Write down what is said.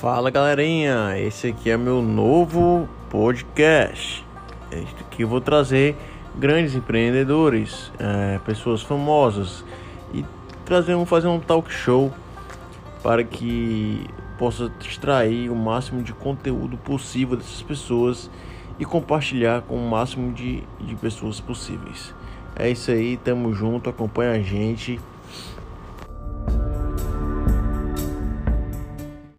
Fala galerinha, esse aqui é meu novo podcast. É este aqui eu vou trazer grandes empreendedores, é, pessoas famosas e trazer um, fazer um talk show para que possa extrair o máximo de conteúdo possível dessas pessoas e compartilhar com o máximo de, de pessoas possíveis. É isso aí, tamo junto, acompanha a gente.